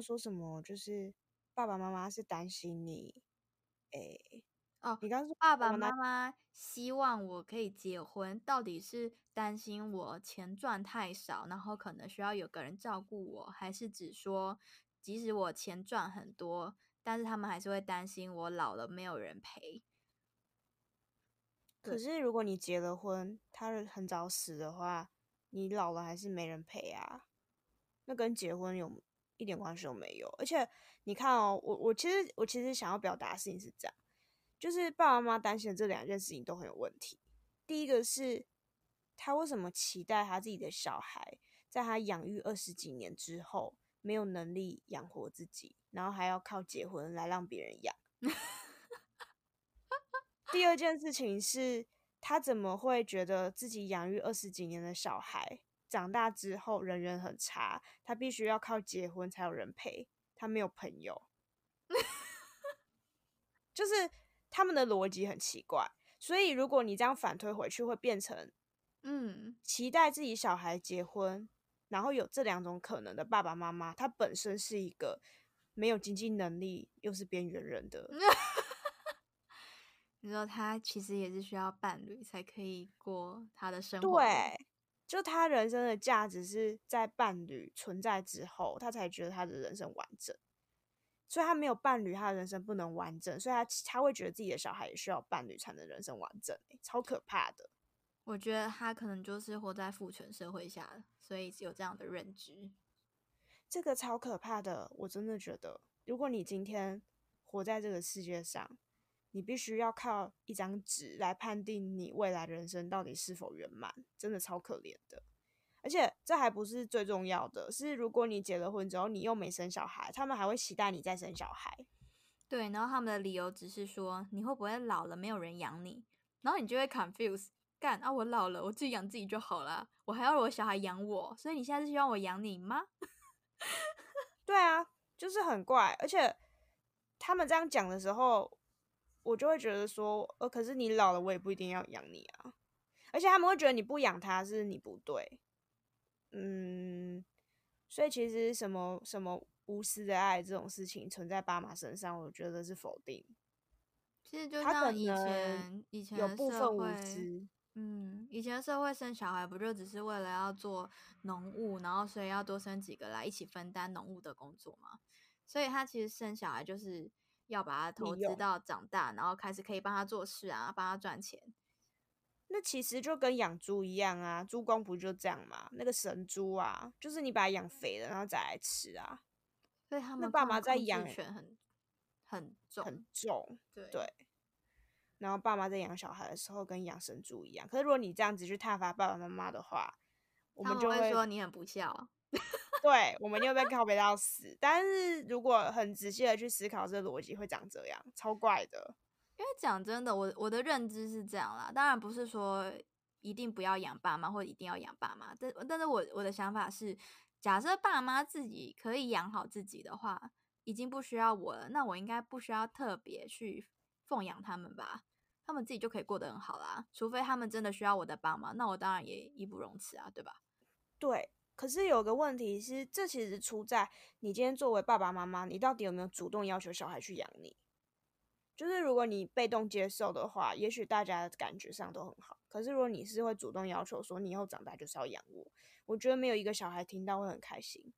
说什么？就是爸爸妈妈是担心你，诶，哦，你刚刚说爸爸妈妈希望我可以结婚，到底是担心我钱赚太少，然后可能需要有个人照顾我，还是只说即使我钱赚很多，但是他们还是会担心我老了没有人陪？可是如果你结了婚，他很早死的话，你老了还是没人陪啊？那跟结婚有一点关系都没有。而且你看哦，我我其实我其实想要表达的事情是这样，就是爸爸妈妈担心的这两件事情都很有问题。第一个是他为什么期待他自己的小孩在他养育二十几年之后没有能力养活自己，然后还要靠结婚来让别人养？第二件事情是，他怎么会觉得自己养育二十几年的小孩长大之后人缘很差？他必须要靠结婚才有人陪，他没有朋友，就是他们的逻辑很奇怪。所以如果你这样反推回去，会变成嗯，期待自己小孩结婚，然后有这两种可能的爸爸妈妈，他本身是一个没有经济能力又是边缘人的。你说他其实也是需要伴侣才可以过他的生活。，对，就他人生的价值是在伴侣存在之后，他才觉得他的人生完整。所以他没有伴侣，他的人生不能完整，所以他他会觉得自己的小孩也需要伴侣才能人生完整、欸，超可怕的。我觉得他可能就是活在父权社会下，所以有这样的认知。这个超可怕的，我真的觉得，如果你今天活在这个世界上，你必须要靠一张纸来判定你未来人生到底是否圆满，真的超可怜的。而且这还不是最重要的，是如果你结了婚之后，你又没生小孩，他们还会期待你再生小孩。对，然后他们的理由只是说你会不会老了没有人养你，然后你就会 confuse，干啊我老了我自己养自己就好了，我还要我小孩养我，所以你现在是希望我养你吗？对啊，就是很怪，而且他们这样讲的时候，我就会觉得说，呃，可是你老了，我也不一定要养你啊。而且他们会觉得你不养他是你不对，嗯，所以其实什么什么无私的爱这种事情存在爸妈身上，我觉得是否定，其实就像以前以前有部分无社会，知。嗯，以前社会生小孩不就只是为了要做农务，然后所以要多生几个来一起分担农务的工作嘛？所以他其实生小孩就是要把他投资到长大，然后开始可以帮他做事啊，帮他赚钱。那其实就跟养猪一样啊，猪公不就这样吗？那个神猪啊，就是你把它养肥了，然后再来吃啊，所以他那爸们控控制妈在养权很很重，很重。对对然后爸妈在养小孩的时候跟养神猪一样。可是如果你这样子去挞伐爸爸妈妈的话，我们就会说你很不孝。对，我们又会被靠背到死。但是如果很仔细的去思考这个逻辑，会长这样，超怪的。因为讲真的，我我的认知是这样啦，当然不是说一定不要养爸妈或者一定要养爸妈，但但是我我的想法是，假设爸妈自己可以养好自己的话，已经不需要我了，那我应该不需要特别去奉养他们吧？他们自己就可以过得很好啦，除非他们真的需要我的帮忙，那我当然也义不容辞啊，对吧？对，可是有个问题是，这其实出在你今天作为爸爸妈妈，你到底有没有主动要求小孩去养你？就是如果你被动接受的话，也许大家的感觉上都很好。可是如果你是会主动要求说你以后长大就是要养我，我觉得没有一个小孩听到会很开心。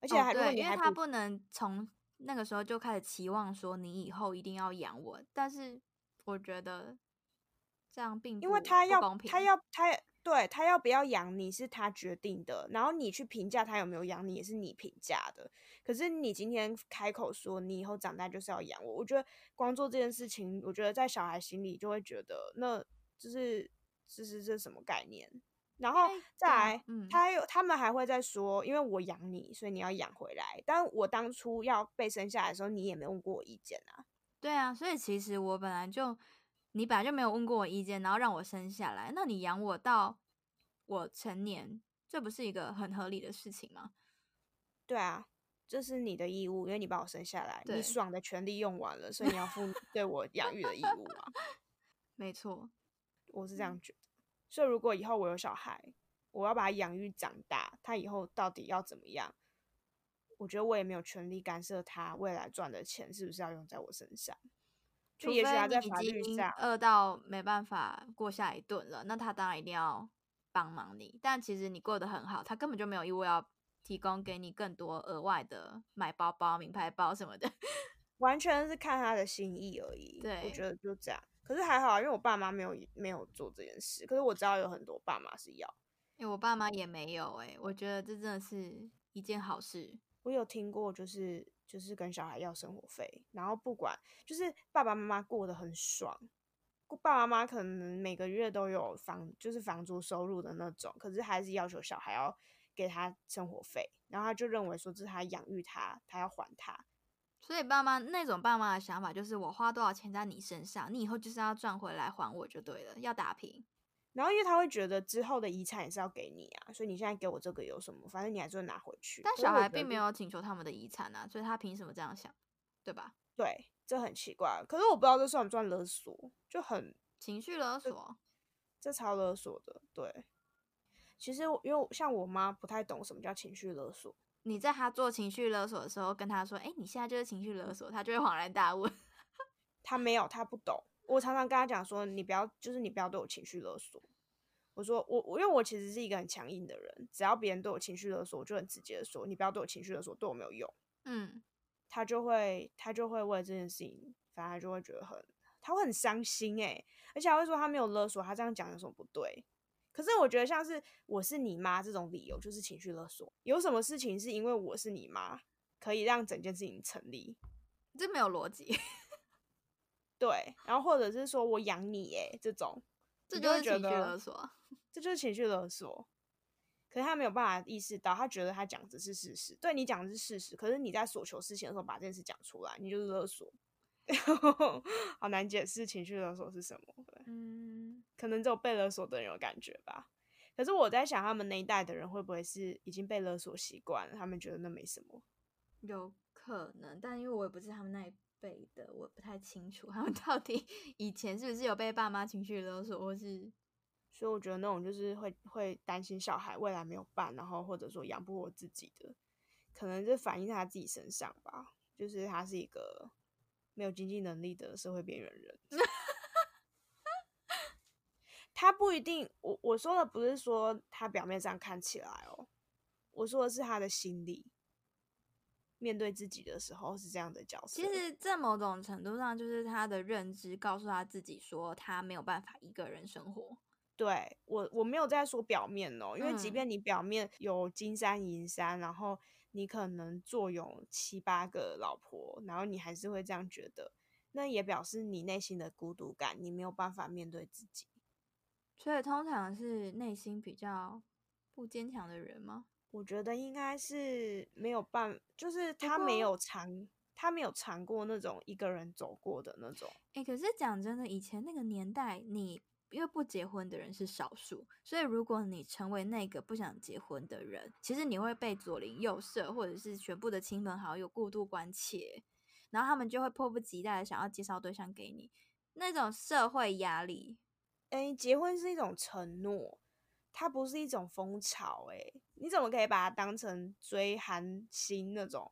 而且哦还、因为他不能从那个时候就开始期望说你以后一定要养我，但是我觉得这样并不因为他要不公平。他要他对他要不要养你是他决定的，然后你去评价他有没有养你也是你评价的。可是你今天开口说你以后长大就是要养我，我觉得光做这件事情，我觉得在小孩心里就会觉得那就是就是这什么概念。然后再来，嗯他还有他们还会再说，因为我养你，所以你要养回来。但我当初要被生下来的时候，你也没问过我意见啊。对啊，所以其实我本来就，你本来就没有问过我意见，然后让我生下来，那你养我到我成年，这不是一个很合理的事情吗？对啊，这是你的义务，因为你把我生下来，你爽的权利用完了，所以你要负 对我养育的义务啊。没错，我是这样觉得。所以如果以后我有小孩，我要把他养育长大，他以后到底要怎么样？我觉得我也没有权利干涉他未来赚的钱是不是要用在我身上。就除非你已经，饿到没办法过下一顿了，那他当然一定要帮忙你。但其实你过得很好，他根本就没有义务要提供给你更多额外的买包包、名牌包什么的。完全是看他的心意而已。对我觉得就这样。可是还好啊，因为我爸妈没有没有做这件事，可是我知道有很多爸妈是要。因为我爸妈也没有哎、我觉得这真的是一件好事。我有听过，就是就是跟小孩要生活费，然后不管就是爸爸妈妈过得很爽，爸爸妈妈可能每个月都有房就是房租收入的那种，可是还是要求小孩要给他生活费，然后他就认为说这是他养育他，他要还他。所以爸妈那种爸妈的想法就是，我花多少钱在你身上，你以后就是要赚回来还我就对了，要打平。然后因为他会觉得之后的遗产也是要给你啊，所以你现在给我这个有什么？反正你还是会拿回去。但小孩并没有请求他们的遗产啊，所以他凭什么这样想，对吧？对，这很奇怪。可是我不知道这算不算勒索，就很情绪勒索，这超勒索的。对，其实我因为像我妈不太懂什么叫情绪勒索，你在他做情绪勒索的时候跟他说：“哎、你现在就是情绪勒索”，他就会恍然大悟。她没有，她不懂。我常常跟他讲说，你不要，就是你不要对我情绪勒索。我说我我因为我其实是一个很强硬的人，只要别人对我情绪勒索，我就很直接的说，你不要对我情绪勒索，对我没有用。嗯，他就会他就会为这件事情，反而就会觉得很，他会很伤心诶、而且还会说他没有勒索，他这样讲有什么不对？可是我觉得像是我是你妈这种理由就是情绪勒索，有什么事情是因为我是你妈可以让整件事情成立？这没有逻辑，对，然后或者是说我养你诶、这种，这就是情绪勒索。这就是情绪勒索。可是他没有办法意识到，他觉得他讲的是事实，对你讲的是事实，可是你在所求事情的时候把这件事讲出来，你就是勒索。好难解释情绪勒索是什么，嗯，可能只有被勒索的人有感觉吧。可是我在想，他们那一代的人会不会是已经被勒索习惯了，他们觉得那没什么。有可能，但因为我也不是他们那一辈的，我不太清楚 他们到底以前是不是有被爸妈情绪勒索，或是所以我觉得那种就是会会担心小孩未来没有伴，然后或者说养不活自己的，可能就反映在他自己身上吧。就是他是一个没有经济能力的社会边缘人。他不一定，我我说的不是说他表面上看起来哦，我说的是他的心理，面对自己的时候是这样的角色。其实，在某种程度上，就是他的认知告诉他自己说，他没有办法一个人生活。对我我没有在说表面哦，因为即嗯便你表面有金山银山，然后你可能坐拥七八个老婆，然后你还是会这样觉得，那也表示你内心的孤独感，你没有办法面对自己。所以，通常是内心比较不坚强的人吗？我觉得应该是没有办，就是他没有尝，他没有尝过那种一个人走过的那种。诶，可是讲真的，以前那个年代，你因为不结婚的人是少数，所以如果你成为那个不想结婚的人，其实你会被左邻右舍或者是全部的亲朋好友过度关切，然后他们就会迫不及待的想要介绍对象给你，那种社会压力，哎，结婚是一种承诺，它不是一种风潮。哎，你怎么可以把它当成追韩星那种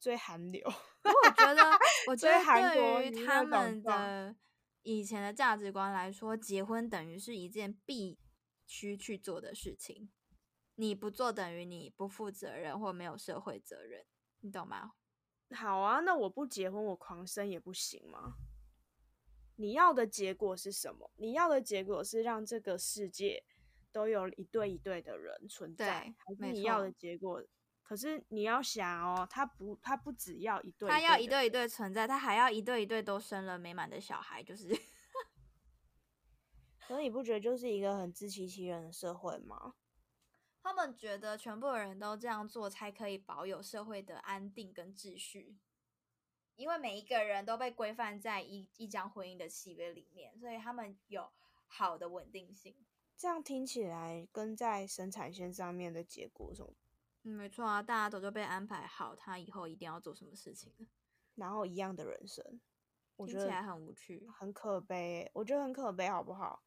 追韩流？我觉得，我 觉得对于他们的以前的价值观来说，结婚等于是一件必须去做的事情。你不做，等于你不负责任或没有社会责任，你懂吗？好啊，那我不结婚，我狂生也不行吗？你要的结果是什么？你要的结果是让这个世界都有一对一对的人存在，对还是你要的结果？可是你要想哦，他不，他不只要一对他要一对一对存在，他还要一对一对都生了美满的小孩，就是可是你不觉得就是一个很自欺欺人的社会吗？他们觉得全部的人都这样做才可以保有社会的安定跟秩序，因为每一个人都被规范在一一张婚姻的契约里面，所以他们有好的稳定性。这样听起来跟在生产线上面的结果有什么？嗯，没错啊，大家都就被安排好，他以后一定要做什么事情了，然后一样的人生，我觉得听起来很无趣。很可悲欸，我觉得很可悲，好不好？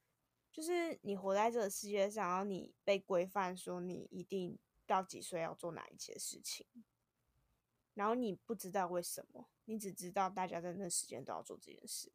就是你活在这个世界上，然后你被规范说你一定到几岁要做哪一些事情，然后你不知道为什么，你只知道大家在那时间都要做这件事。